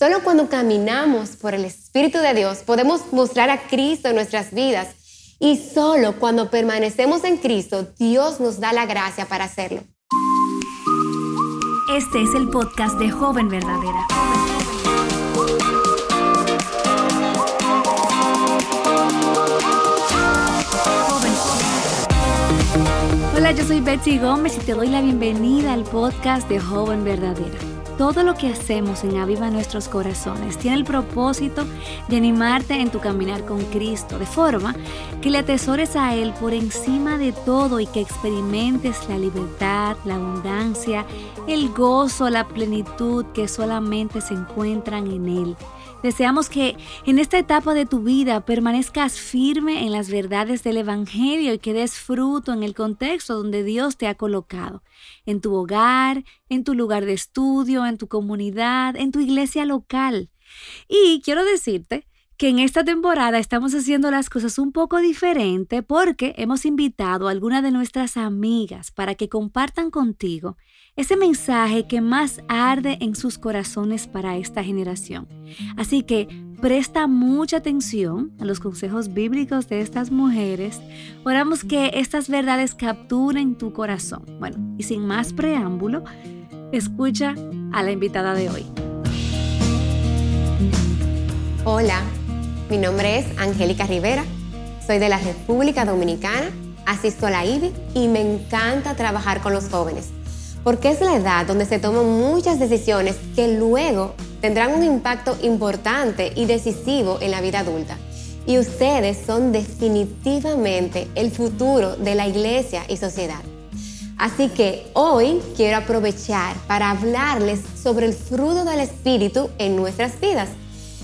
Solo cuando caminamos por el Espíritu de Dios podemos mostrar a Cristo en nuestras vidas. Y solo cuando permanecemos en Cristo, Dios nos da la gracia para hacerlo. Este es el podcast de Joven Verdadera. Hola, yo soy Betsy Gómez y te doy la bienvenida al podcast de Joven Verdadera. Todo lo que hacemos en Aviva Nuestros Corazones tiene el propósito de animarte en tu caminar con Cristo, de forma que le atesores a Él por encima de todo y que experimentes la libertad, la abundancia, el gozo, la plenitud que solamente se encuentran en Él. Deseamos que en esta etapa de tu vida permanezcas firme en las verdades del Evangelio y que des fruto en el contexto donde Dios te ha colocado, en tu hogar, en tu lugar de estudio, en tu comunidad, en tu iglesia local. Y quiero decirte que en esta temporada estamos haciendo las cosas un poco diferente porque hemos invitado a algunas de nuestras amigas para que compartan contigo ese mensaje que más arde en sus corazones para esta generación. Así que presta mucha atención a los consejos bíblicos de estas mujeres. Oramos que estas verdades capturen tu corazón. Bueno, y sin más preámbulo, escucha a la invitada de hoy. Hola. Mi nombre es Angélica Rivera, soy de la República Dominicana, asisto a la IBI y me encanta trabajar con los jóvenes, porque es la edad donde se toman muchas decisiones que luego tendrán un impacto importante y decisivo en la vida adulta. Y ustedes son definitivamente el futuro de la iglesia y sociedad. Así que hoy quiero aprovechar para hablarles sobre el fruto del Espíritu en nuestras vidas,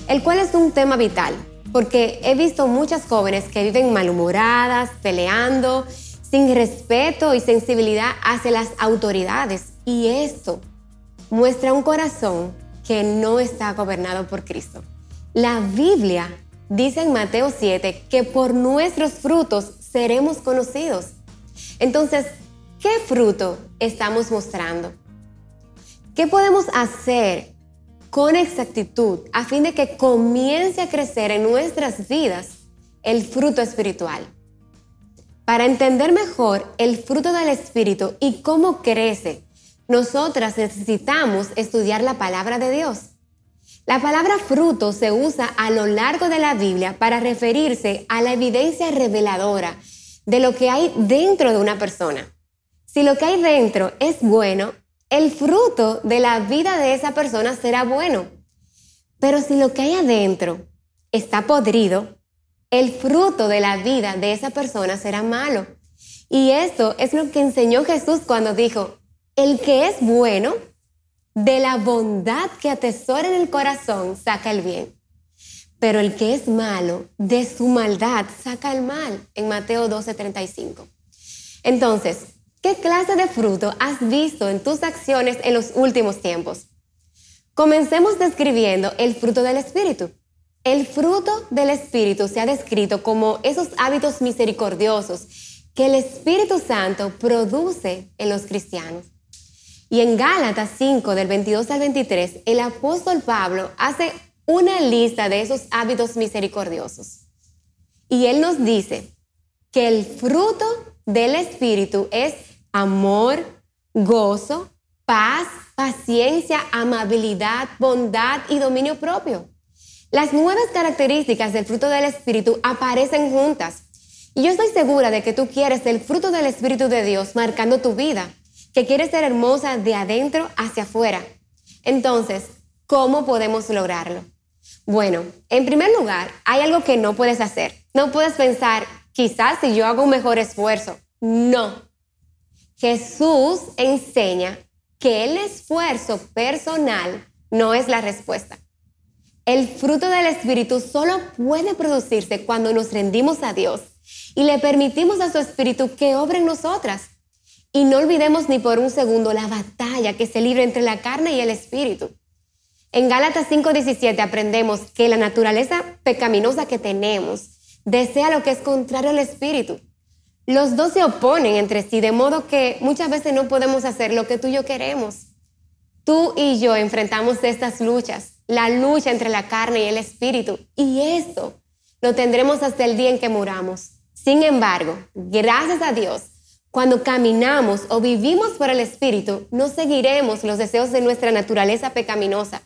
el cual es un tema vital porque he visto muchas jóvenes que viven malhumoradas, peleando, sin respeto y sensibilidad hacia las autoridades. Y esto muestra un corazón que no está gobernado por Cristo. La Biblia dice en Mateo 7 que por nuestros frutos seremos conocidos. Entonces, ¿qué fruto estamos mostrando? ¿Qué podemos hacer con exactitud a fin de que comience a crecer en nuestras vidas el fruto espiritual. Para entender mejor el fruto del Espíritu y cómo crece, nosotras necesitamos estudiar la palabra de Dios. La palabra fruto se usa a lo largo de la Biblia para referirse a la evidencia reveladora de lo que hay dentro de una persona. Si lo que hay dentro es bueno, el fruto de la vida de esa persona será bueno. Pero si lo que hay adentro está podrido, el fruto de la vida de esa persona será malo. Y esto es lo que enseñó Jesús cuando dijo, el que es bueno, de la bondad que atesora en el corazón, saca el bien. Pero el que es malo, de su maldad, saca el mal, en Mateo 12:35. Entonces, ¿Qué clase de fruto has visto en tus acciones en los últimos tiempos? Comencemos describiendo el fruto del Espíritu. El fruto del Espíritu se ha descrito como esos hábitos misericordiosos que el Espíritu Santo produce en los cristianos. Y en Gálatas 5, del 22 al 23, el apóstol Pablo hace una lista de esos hábitos misericordiosos. Y él nos dice que el fruto del Espíritu es amor, gozo, paz, paciencia, amabilidad, bondad y dominio propio. Las nuevas características del fruto del Espíritu aparecen juntas. Y yo estoy segura de que tú quieres el fruto del Espíritu de Dios marcando tu vida, que quieres ser hermosa de adentro hacia afuera. Entonces, ¿cómo podemos lograrlo? Bueno, en primer lugar, hay algo que no puedes hacer. No puedes pensar, quizás si yo hago un mejor esfuerzo. No, Jesús enseña que el esfuerzo personal no es la respuesta. El fruto del Espíritu solo puede producirse cuando nos rendimos a Dios y le permitimos a su Espíritu que obre en nosotras. Y no olvidemos ni por un segundo la batalla que se libra entre la carne y el Espíritu. En Gálatas 5:17 aprendemos que la naturaleza pecaminosa que tenemos desea lo que es contrario al Espíritu los dos se oponen entre sí, de modo que muchas veces no podemos hacer lo que tú y yo queremos. Tú y yo enfrentamos estas luchas. la lucha entre la carne y el espíritu. Y esto lo tendremos hasta el día en que muramos. Sin embargo, gracias a Dios, cuando caminamos o vivimos por el espíritu, no seguiremos los deseos de nuestra naturaleza pecaminosa.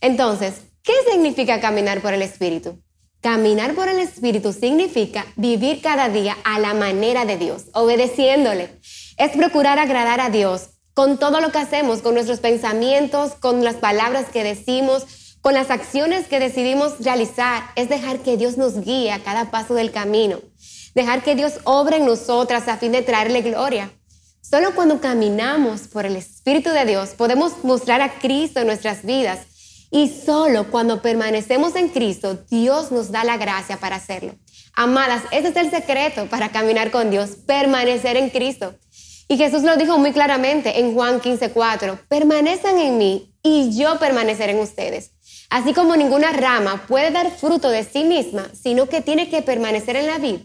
Entonces, ¿qué significa caminar por el espíritu? Caminar por el Espíritu significa vivir cada día a la manera de Dios, obedeciéndole. Es procurar agradar a Dios con todo lo que hacemos, con nuestros pensamientos, con las palabras que decimos, con las acciones que decidimos realizar. Es dejar que Dios nos guíe a cada paso del camino. Dejar que Dios obre en nosotras a fin de traerle gloria. Solo cuando caminamos por el Espíritu de Dios podemos mostrar a Cristo en nuestras vidas. Y solo cuando permanecemos en Cristo, Dios nos da la gracia para hacerlo. Amadas, ese es el secreto para caminar con Dios, permanecer en Cristo. Y Jesús lo dijo muy claramente en Juan 15:4, permanezcan en mí y yo permaneceré en ustedes. Así como ninguna rama puede dar fruto de sí misma, sino que tiene que permanecer en la vid,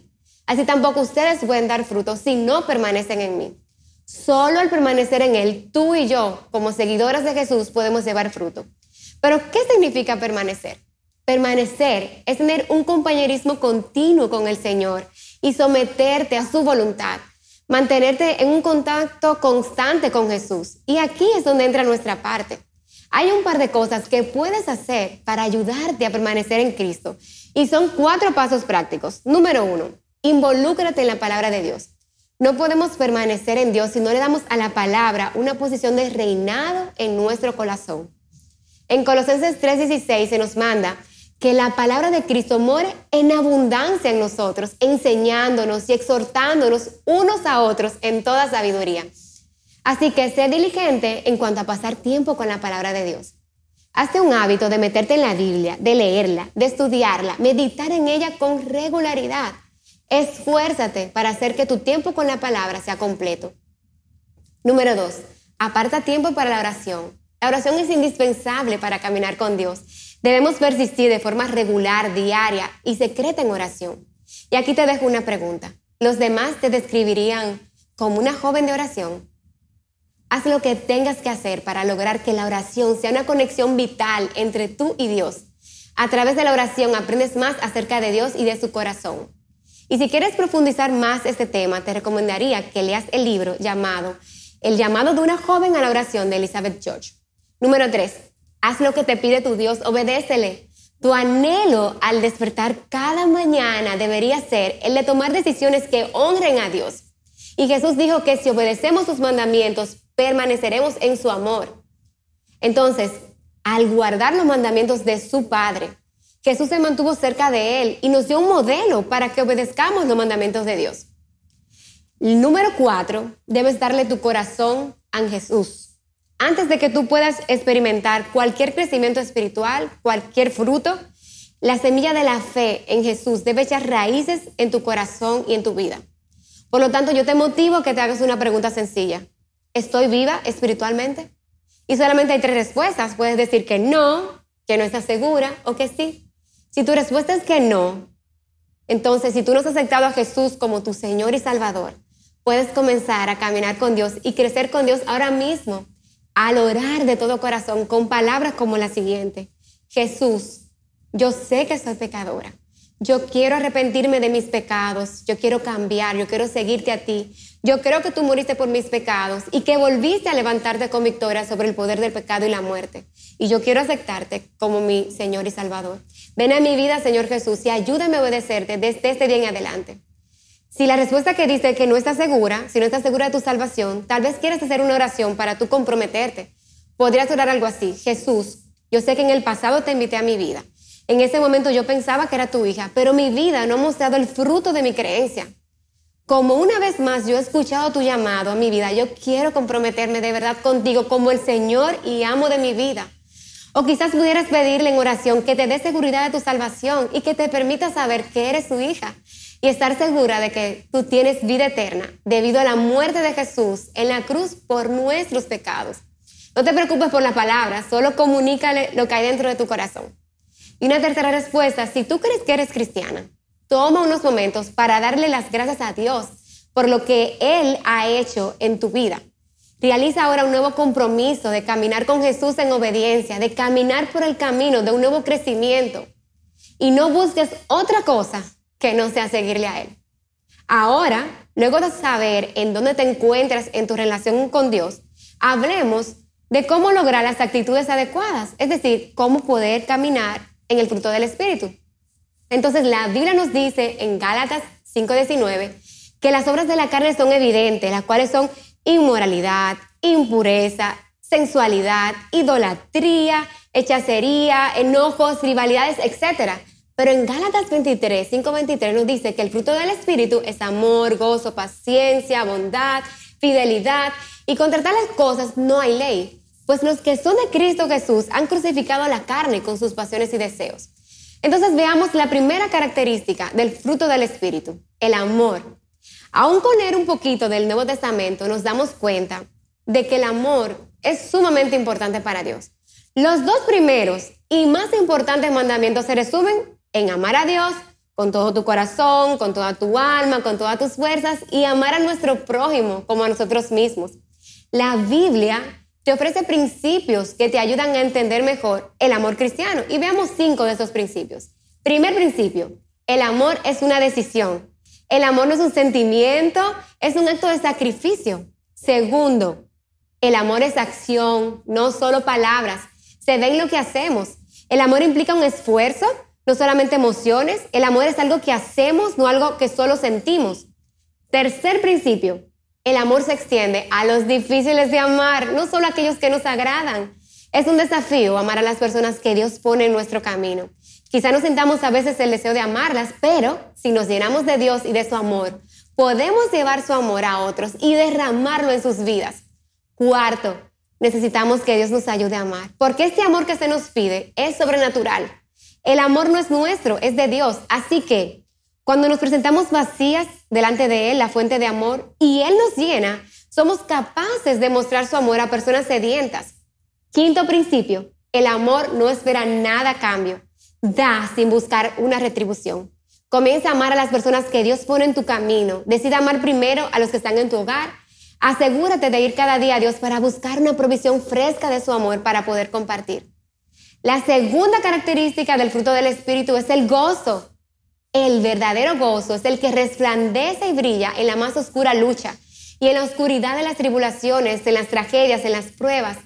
así tampoco ustedes pueden dar fruto si no permanecen en mí. Solo al permanecer en Él, tú y yo, como seguidoras de Jesús, podemos llevar fruto. Pero, ¿qué significa permanecer? Permanecer es tener un compañerismo continuo con el Señor y someterte a su voluntad mantenerte en un contacto constante con Jesús. Y aquí es donde entra nuestra parte. Hay un par de cosas que puedes hacer para ayudarte a permanecer en Cristo. Y son cuatro pasos prácticos. Número uno, involúcrate en la palabra de Dios. No podemos permanecer en Dios si no le damos a la palabra una posición de reinado en nuestro corazón. En Colosenses 3:16 se nos manda que la palabra de Cristo more en abundancia en nosotros, enseñándonos y exhortándonos unos a otros en toda sabiduría. Así que sé diligente en cuanto a pasar tiempo con la palabra de Dios. Hazte un hábito de meterte en la Biblia, de leerla, de estudiarla, meditar en ella con regularidad. Esfuérzate para hacer que tu tiempo con la palabra sea completo. Número dos, aparta tiempo para la oración. La oración es indispensable para caminar con Dios. Debemos persistir de forma regular, diaria y secreta en oración. Y aquí te dejo una pregunta. ¿Los demás te describirían como una joven de oración? Haz lo que tengas que hacer para lograr que la oración sea una conexión vital entre tú y Dios. A través de la oración aprendes más acerca de Dios y de su corazón. Y si quieres profundizar más este tema, te recomendaría que leas el libro llamado El llamado de una joven a la oración de Elizabeth George. Número 3. Haz lo que te pide tu Dios, obedécele. Tu anhelo al despertar cada mañana debería ser el de tomar decisiones que honren a Dios. Y Jesús dijo que si obedecemos sus mandamientos, permaneceremos en su amor. Entonces, al guardar los mandamientos de su Padre, Jesús se mantuvo cerca de él y nos dio un modelo para que obedezcamos los mandamientos de Dios. Número cuatro, debes darle tu corazón a Jesús. Antes de que tú puedas experimentar cualquier crecimiento espiritual, cualquier fruto, la semilla de la fe en Jesús debe echar raíces en tu corazón y en tu vida. Por lo tanto, yo te motivo a que te hagas una pregunta sencilla. ¿Estoy viva espiritualmente? Y solamente hay tres respuestas. Puedes decir que no, que no estás segura o que sí. Si tu respuesta es que no, entonces si tú no has aceptado a Jesús como tu Señor y Salvador, puedes comenzar a caminar con Dios y crecer con Dios ahora mismo al orar de todo corazón con palabras como la siguiente. Jesús, yo sé que soy pecadora. Yo quiero arrepentirme de mis pecados. Yo quiero cambiar. Yo quiero seguirte a ti. Yo creo que tú moriste por mis pecados y que volviste a levantarte con victoria sobre el poder del pecado y la muerte. Y yo quiero aceptarte como mi Señor y Salvador. Ven a mi vida, Señor Jesús, y ayúdame a obedecerte desde este día en adelante. Si la respuesta que dice que no estás segura, si no estás segura de tu salvación, tal vez quieras hacer una oración para tú comprometerte. Podrías orar algo así. Jesús, yo sé que en el pasado te invité a mi vida. En ese momento yo pensaba que era tu hija, pero mi vida no ha mostrado el fruto de mi creencia. Como una vez más yo he escuchado tu llamado a mi vida, yo quiero comprometerme de verdad contigo como el Señor y amo de mi vida. O quizás pudieras pedirle en oración que te dé seguridad de tu salvación y que te permita saber que eres su hija y estar segura de que tú tienes vida eterna debido a la muerte de Jesús en la cruz por nuestros pecados. No te preocupes por las palabras, solo comunícale lo que hay dentro de tu corazón. Y una tercera respuesta, si tú crees que eres cristiana, toma unos momentos para darle las gracias a Dios por lo que Él ha hecho en tu vida. Realiza ahora un nuevo compromiso de caminar con Jesús en obediencia, de caminar por el camino de un nuevo crecimiento. Y no busques otra cosa que no sea seguirle a Él. Ahora, luego de saber en dónde te encuentras en tu relación con Dios, hablemos de cómo lograr las actitudes adecuadas, es decir, cómo poder caminar en el fruto del Espíritu. Entonces, la Biblia nos dice en Gálatas 5:19 que las obras de la carne son evidentes, las cuales son inmoralidad, impureza, sensualidad, idolatría, hechicería, enojos, rivalidades, etc. Pero en Gálatas 23, 5, 23 nos dice que el fruto del Espíritu es amor, gozo, paciencia, bondad, fidelidad, y contra tales cosas no hay ley, pues los que son de Cristo Jesús han crucificado la carne con sus pasiones y deseos. Entonces veamos la primera característica del fruto del Espíritu, el amor. Aún con leer un poquito del Nuevo Testamento, nos damos cuenta de que el amor es sumamente importante para Dios. Los dos primeros y más importantes mandamientos se resumen en amar a Dios con todo tu corazón, con toda tu alma, con todas tus fuerzas y amar a nuestro prójimo como a nosotros mismos. La Biblia te ofrece principios que te ayudan a entender mejor el amor cristiano y veamos cinco de esos principios. Primer principio, el amor es una decisión. El amor no es un sentimiento, es un acto de sacrificio. Segundo, el amor es acción, no solo palabras. Se ve en lo que hacemos. El amor implica un esfuerzo, no solamente emociones. El amor es algo que hacemos, no algo que solo sentimos. Tercer principio, el amor se extiende a los difíciles de amar, no solo a aquellos que nos agradan. Es un desafío amar a las personas que Dios pone en nuestro camino. Quizá no sintamos a veces el deseo de amarlas, pero si nos llenamos de Dios y de su amor, podemos llevar su amor a otros y derramarlo en sus vidas. Cuarto, necesitamos que Dios nos ayude a amar, porque este amor que se nos pide es sobrenatural. El amor no es nuestro, es de Dios. Así que cuando nos presentamos vacías delante de Él, la fuente de amor, y Él nos llena, somos capaces de mostrar su amor a personas sedientas. Quinto principio, el amor no espera nada a cambio Da sin buscar una retribución. Comienza a amar a las personas que Dios pone en tu camino. Decide amar primero a los que están en tu hogar. Asegúrate de ir cada día a Dios para buscar una provisión fresca de su amor para poder compartir. La segunda característica del fruto del Espíritu es el gozo. El verdadero gozo es el que resplandece y brilla en la más oscura lucha y en la oscuridad de las tribulaciones, en las tragedias, en las pruebas.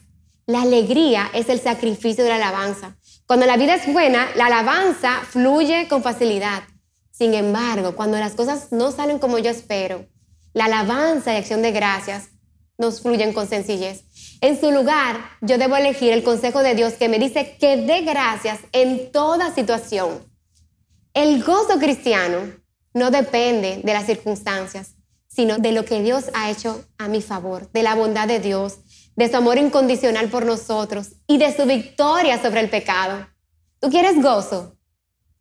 La alegría es el sacrificio de la alabanza. Cuando la vida es buena, la alabanza fluye con facilidad. Sin embargo, cuando las cosas no salen como yo espero, la alabanza y acción de gracias nos fluyen con sencillez. En su lugar, yo debo elegir el consejo de Dios que me dice que dé gracias en toda situación. El gozo cristiano no depende de las circunstancias, sino de lo que Dios ha hecho a mi favor, de la bondad de Dios, de su amor incondicional por nosotros y de su victoria sobre el pecado. ¿Tú quieres gozo?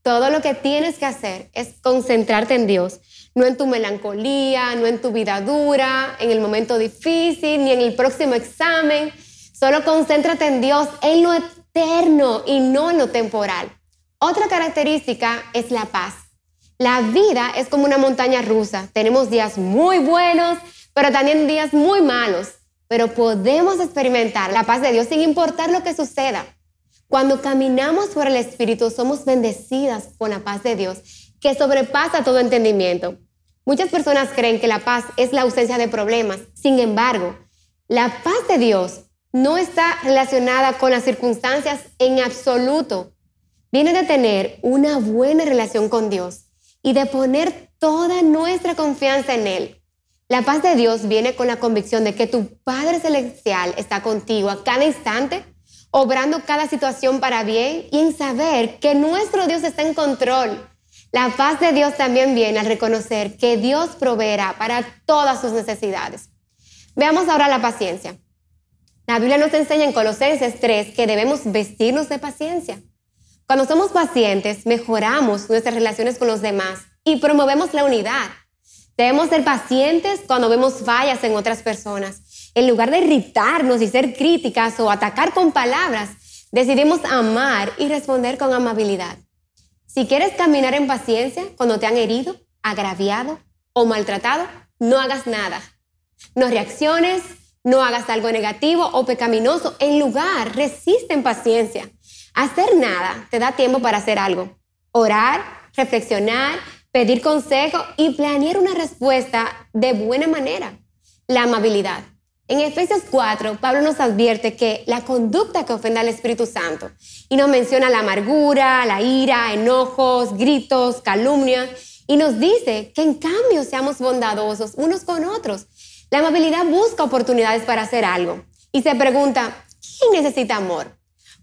Todo lo que tienes que hacer es concentrarte en Dios, no en tu melancolía, no en tu vida dura, en el momento difícil, ni en el próximo examen. Solo concéntrate en Dios, en lo eterno y no en lo temporal. Otra característica es la paz. La vida es como una montaña rusa. Tenemos días muy buenos, pero también días muy malos pero podemos experimentar la paz de Dios sin importar lo que suceda. Cuando caminamos por el Espíritu, somos bendecidas con la paz de Dios, que sobrepasa todo entendimiento. Muchas personas creen que la paz es la ausencia de problemas. Sin embargo, la paz de Dios no está relacionada con las circunstancias en absoluto. Viene de tener una buena relación con Dios y de poner toda nuestra confianza en Él. La paz de Dios viene con la convicción de que tu Padre Celestial está contigo a cada instante, obrando cada situación para bien y en saber que nuestro Dios está en control. La paz de Dios también viene al reconocer que Dios proveerá para todas sus necesidades. Veamos ahora la paciencia. La Biblia nos enseña en Colosenses 3 que debemos vestirnos de paciencia. Cuando somos pacientes, mejoramos nuestras relaciones con los demás y promovemos la unidad. Debemos ser pacientes cuando vemos fallas en otras personas. En lugar de irritarnos y ser críticas o atacar con palabras, decidimos amar y responder con amabilidad. Si quieres caminar en paciencia cuando te han herido, agraviado o maltratado, no hagas nada. No reacciones, No hagas algo negativo o pecaminoso. En lugar, resiste en paciencia. Hacer nada te da tiempo para hacer algo. Orar, reflexionar, pedir consejo y planear una respuesta de buena manera. La amabilidad. En Efesios 4, Pablo nos advierte que la conducta que ofende al Espíritu Santo, y nos menciona la amargura, la ira, enojos, gritos, calumnias, y nos dice que en cambio seamos bondadosos unos con otros. La amabilidad busca oportunidades para hacer algo y se pregunta, ¿quién necesita amor?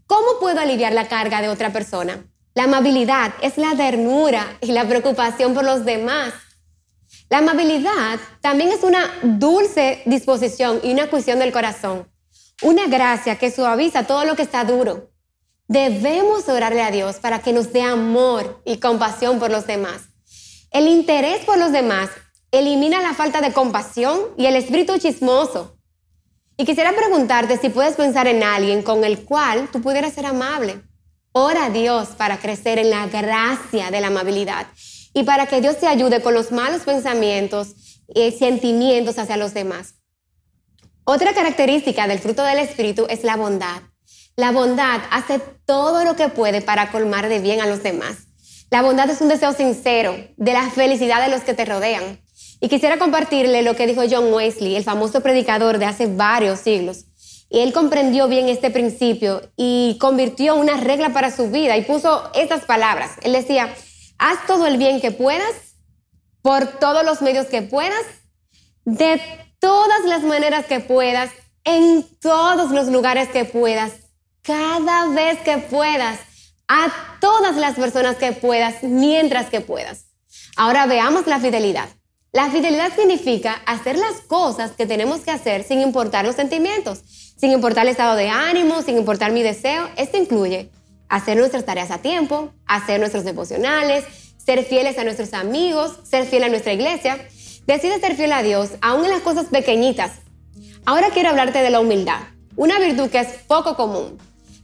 ¿Cómo puedo aliviar la carga de otra persona? La amabilidad es la ternura y la preocupación por los demás. La amabilidad también es una dulce disposición y una cuestión del corazón. Una gracia que suaviza todo lo que está duro. Debemos orarle a Dios para que nos dé amor y compasión por los demás. El interés por los demás elimina la falta de compasión y el espíritu chismoso. Y quisiera preguntarte si puedes pensar en alguien con el cual tú pudieras ser amable. Ora a Dios para crecer en la gracia de la amabilidad y para que Dios te ayude con los malos pensamientos y sentimientos hacia los demás. Otra característica del fruto del Espíritu es la bondad. La bondad hace todo lo que puede para colmar de bien a los demás. La bondad es un deseo sincero de la felicidad de los que te rodean. Y quisiera compartirle lo que dijo John Wesley, el famoso predicador de hace varios siglos. Y él comprendió bien este principio y convirtió una regla para su vida y puso estas palabras. Él decía, haz todo el bien que puedas, por todos los medios que puedas, de todas las maneras que puedas, en todos los lugares que puedas, cada vez que puedas, a todas las personas que puedas, mientras que puedas. Ahora veamos la fidelidad. La fidelidad significa hacer las cosas que tenemos que hacer sin importar los sentimientos, sin importar el estado de ánimo, sin importar mi deseo. Esto incluye hacer nuestras tareas a tiempo, hacer nuestros devocionales, ser fieles a nuestros amigos, ser fiel a nuestra iglesia. Decide ser fiel a Dios, aún en las cosas pequeñitas. Ahora quiero hablarte de la humildad, una virtud que es poco común.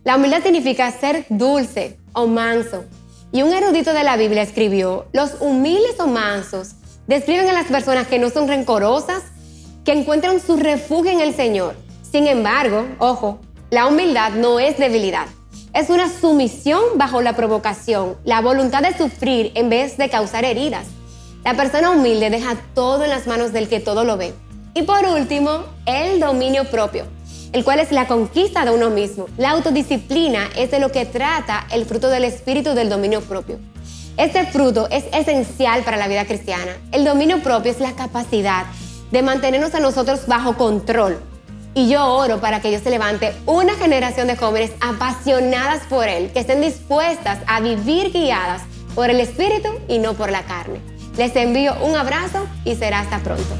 La humildad significa ser dulce o manso. Y un erudito de la Biblia escribió, los humildes o mansos Describen a las personas que no son rencorosas, que encuentran su refugio en el Señor. Sin embargo, ojo, la humildad no es debilidad. Es una sumisión bajo la provocación, la voluntad de sufrir en vez de causar heridas. La persona humilde deja todo en las manos del que todo lo ve. Y por último, el dominio propio, el cual es la conquista de uno mismo. La autodisciplina es de lo que trata el fruto del espíritu del dominio propio. Este fruto es esencial para la vida cristiana. El dominio propio es la capacidad de mantenernos a nosotros bajo control. Y yo oro para que Dios se levante una generación de jóvenes apasionadas por Él, que estén dispuestas a vivir guiadas por el Espíritu y no por la carne. Les envío un abrazo y será hasta pronto.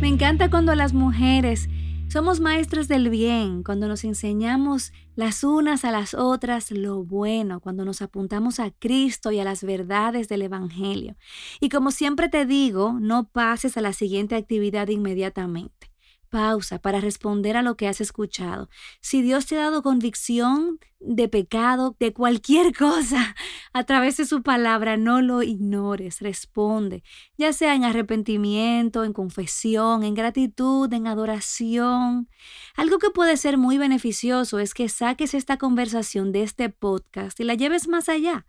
Me encanta cuando las mujeres somos maestras del bien cuando nos enseñamos las unas a las otras lo bueno, cuando nos apuntamos a Cristo y a las verdades del Evangelio. Y como siempre te digo, no pases a la siguiente actividad inmediatamente pausa para responder a lo que has escuchado. Si Dios te ha dado convicción de pecado, de cualquier cosa, a través de su palabra, no lo ignores, responde, ya sea en arrepentimiento, en confesión, en gratitud, en adoración. Algo que puede ser muy beneficioso es que saques esta conversación de este podcast y la lleves más allá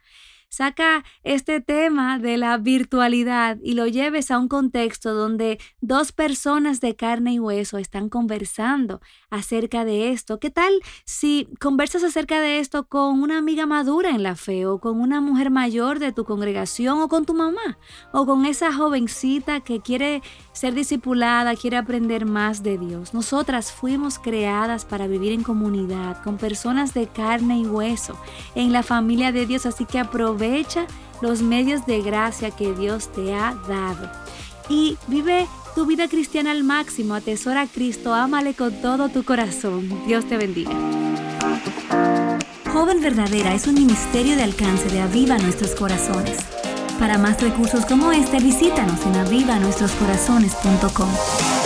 saca este tema de la virtualidad y lo lleves a un contexto donde dos personas de carne y hueso están conversando acerca de esto. ¿Qué tal si conversas acerca de esto con una amiga madura en la fe o con una mujer mayor de tu congregación o con tu mamá o con esa jovencita que quiere ser discipulada, quiere aprender más de Dios? Nosotras fuimos creadas para vivir en comunidad con personas de carne y hueso en la familia de Dios, así que aprovecha aprovecha los medios de gracia que Dios te ha dado. Y vive tu vida cristiana al máximo, atesora a Cristo, ámale con todo tu corazón. Dios te bendiga. Joven Verdadera es un ministerio de alcance de Aviva Nuestros Corazones. Para más recursos como este, visítanos en avivanuestroscorazones.com.